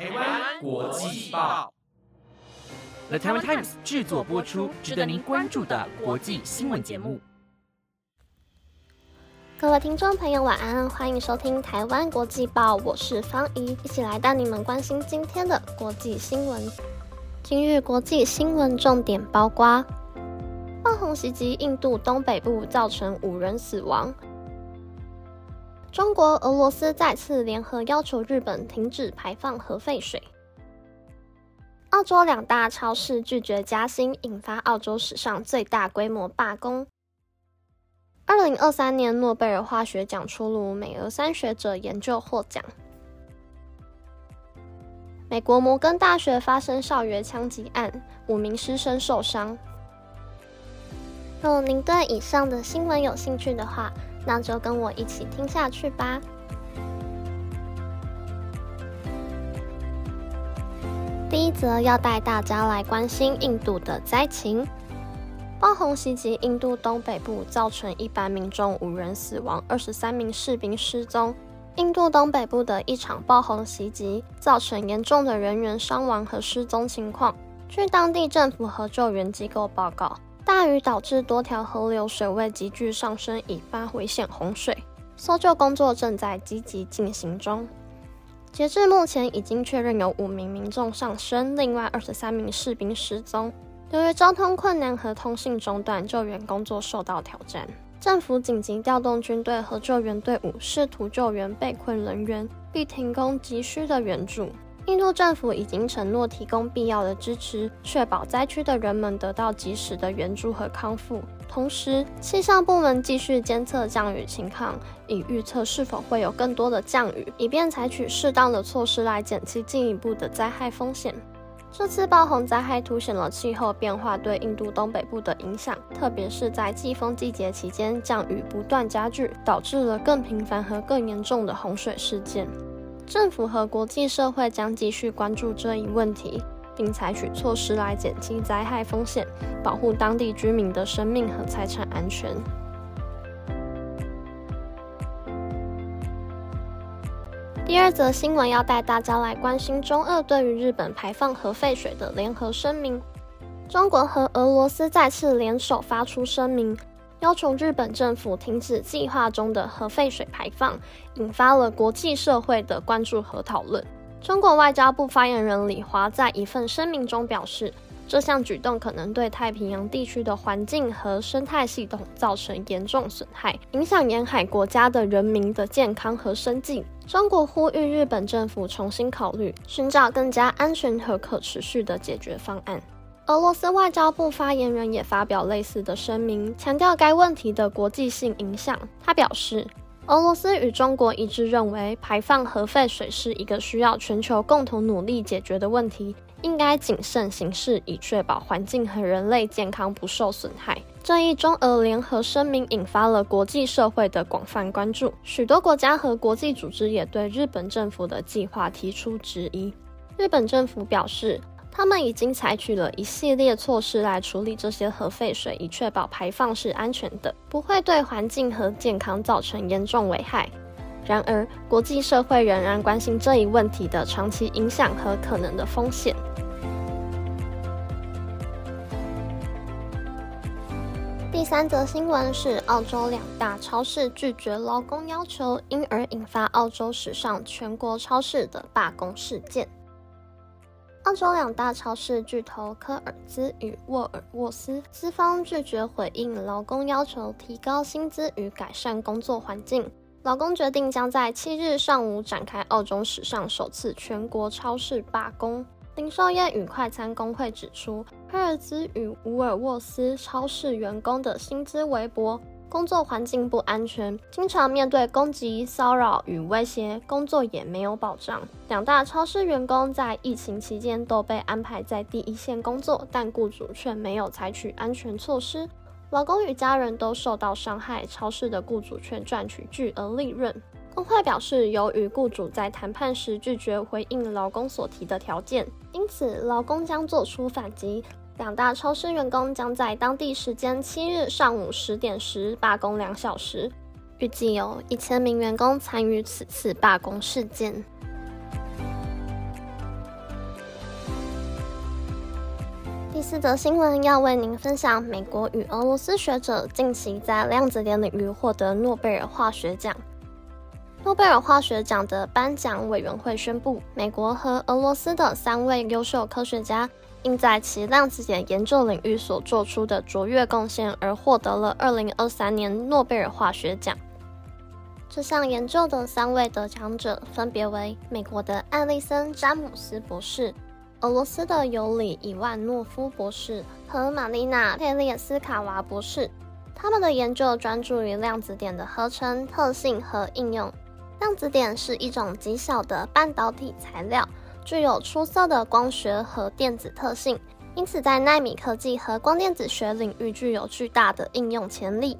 台湾国际报，The Taiwan Times 制作播出，值得您关注的国际新闻节目。各位听众朋友，晚安，欢迎收听台湾国际报，我是方怡，一起来带你们关心今天的国际新闻。今日国际新闻重点包括：爆红袭击印度东北部，造成五人死亡。中国、俄罗斯再次联合要求日本停止排放核废水。澳洲两大超市拒绝加薪，引发澳洲史上最大规模罢工。二零二三年诺贝尔化学奖出炉，美俄三学者研究获奖。美国摩根大学发生校园枪击案，五名师生受伤。若您对以上的新闻有兴趣的话，那就跟我一起听下去吧。第一则要带大家来关心印度的灾情。爆红袭击印度东北部，造成一般民众五人死亡，二十三名士兵失踪。印度东北部的一场爆红袭击，造成严重的人员伤亡和失踪情况。据当地政府和救援机构报告。大雨导致多条河流水位急剧上升，引发危险洪水。搜救工作正在积极进行中。截至目前，已经确认有五名民众丧生，另外二十三名士兵失踪。由于交通困难和通信中断，救援工作受到挑战。政府紧急调动军队和救援队伍，试图救援被困人员，并提供急需的援助。印度政府已经承诺提供必要的支持，确保灾区的人们得到及时的援助和康复。同时，气象部门继续监测降雨情况，以预测是否会有更多的降雨，以便采取适当的措施来减轻进一步的灾害风险。这次暴洪灾害凸显了气候变化对印度东北部的影响，特别是在季风季节期间，降雨不断加剧，导致了更频繁和更严重的洪水事件。政府和国际社会将继续关注这一问题，并采取措施来减轻灾害风险，保护当地居民的生命和财产安全。第二则新闻要带大家来关心中俄对于日本排放核废水的联合声明。中国和俄罗斯再次联手发出声明。要求日本政府停止计划中的核废水排放，引发了国际社会的关注和讨论。中国外交部发言人李华在一份声明中表示，这项举动可能对太平洋地区的环境和生态系统造成严重损害，影响沿海国家的人民的健康和生计。中国呼吁日本政府重新考虑，寻找更加安全和可持续的解决方案。俄罗斯外交部发言人也发表类似的声明，强调该问题的国际性影响。他表示，俄罗斯与中国一致认为，排放核废水是一个需要全球共同努力解决的问题，应该谨慎行事，以确保环境和人类健康不受损害。这一中俄联合声明引发了国际社会的广泛关注，许多国家和国际组织也对日本政府的计划提出质疑。日本政府表示。他们已经采取了一系列措施来处理这些核废水，以确保排放是安全的，不会对环境和健康造成严重危害。然而，国际社会仍然关心这一问题的长期影响和可能的风险。第三则新闻是：澳洲两大超市拒绝劳工要求，因而引发澳洲史上全国超市的罢工事件。澳洲两大超市巨头科尔兹与沃尔沃斯资方拒绝回应劳工要求，提高薪资与改善工作环境。劳工决定将在七日上午展开澳洲史上首次全国超市罢工。零售业与快餐工会指出，科尔兹与沃尔沃斯超市员工的薪资微薄。工作环境不安全，经常面对攻击、骚扰与威胁，工作也没有保障。两大超市员工在疫情期间都被安排在第一线工作，但雇主却没有采取安全措施，劳工与家人都受到伤害，超市的雇主却赚取巨额利润。工会表示，由于雇主在谈判时拒绝回应劳工所提的条件，因此劳工将做出反击。两大超市员工将在当地时间七日上午十点时罢工两小时预计有一千名员工参与此次罢工事件。第四则新闻要为您分享美国与俄罗斯学者近期在量子点领域获得诺贝尔化学奖。诺贝尔化学奖的颁奖委员会宣布美国和俄罗斯的三位优秀科学家因在其量子点研究领域所做出的卓越贡献而获得了2023年诺贝尔化学奖。这项研究的三位得奖者分别为美国的艾利森·詹姆斯博士。俄罗斯的尤里·伊万诺夫博士和玛丽娜·佩列斯卡娃博士，他们的研究专注于量子点的合成特性和应用。量子点是一种极小的半导体材料，具有出色的光学和电子特性，因此在纳米科技和光电子学领域具有巨大的应用潜力。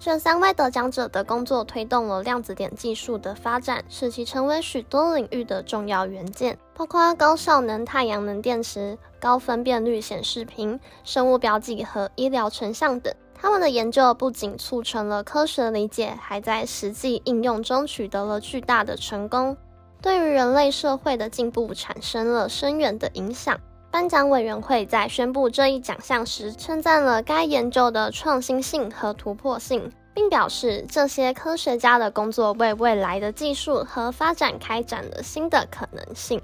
这三位得奖者的工作推动了量子点技术的发展，使其成为许多领域的重要元件，包括高效能太阳能电池、高分辨率显示屏、生物标记和医疗成像等。他们的研究不仅促成了科学理解，还在实际应用中取得了巨大的成功，对于人类社会的进步产生了深远的影响。颁奖委员会在宣布这一奖项时，称赞了该研究的创新性和突破性，并表示这些科学家的工作为未来的技术和发展开展了新的可能性。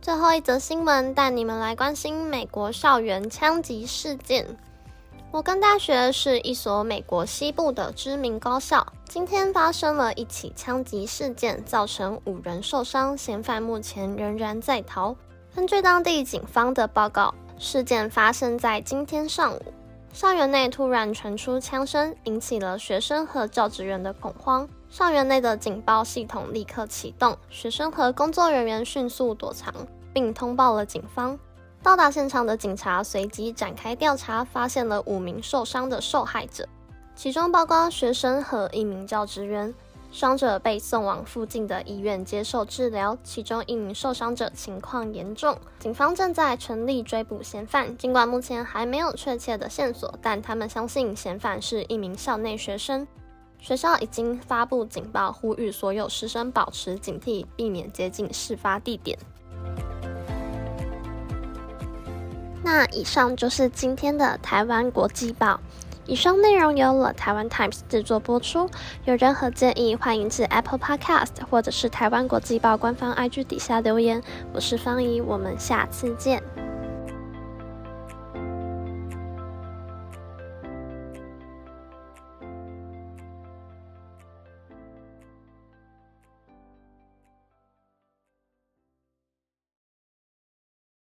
最后一则新闻带你们来关心美国校园枪击事件。摩根大学是一所美国西部的知名高校。今天发生了一起枪击事件，造成五人受伤，嫌犯目前仍然在逃。根据当地警方的报告，事件发生在今天上午。校园内突然传出枪声，引起了学生和教职员的恐慌。校园内的警报系统立刻启动，学生和工作人员迅速躲藏，并通报了警方。到达现场的警察随即展开调查，发现了五名受伤的受害者，其中包括学生和一名教职员。伤者被送往附近的医院接受治疗，其中一名受伤者情况严重。警方正在全力追捕嫌犯，尽管目前还没有确切的线索，但他们相信嫌犯是一名校内学生。学校已经发布警报，呼吁所有师生保持警惕，避免接近事发地点。那以上就是今天的台湾国际报。以上内容由了台湾 Times 制作播出。有任何建议，欢迎至 Apple Podcast 或者是台湾国际报官方 IG 底下留言。我是方怡，我们下次见。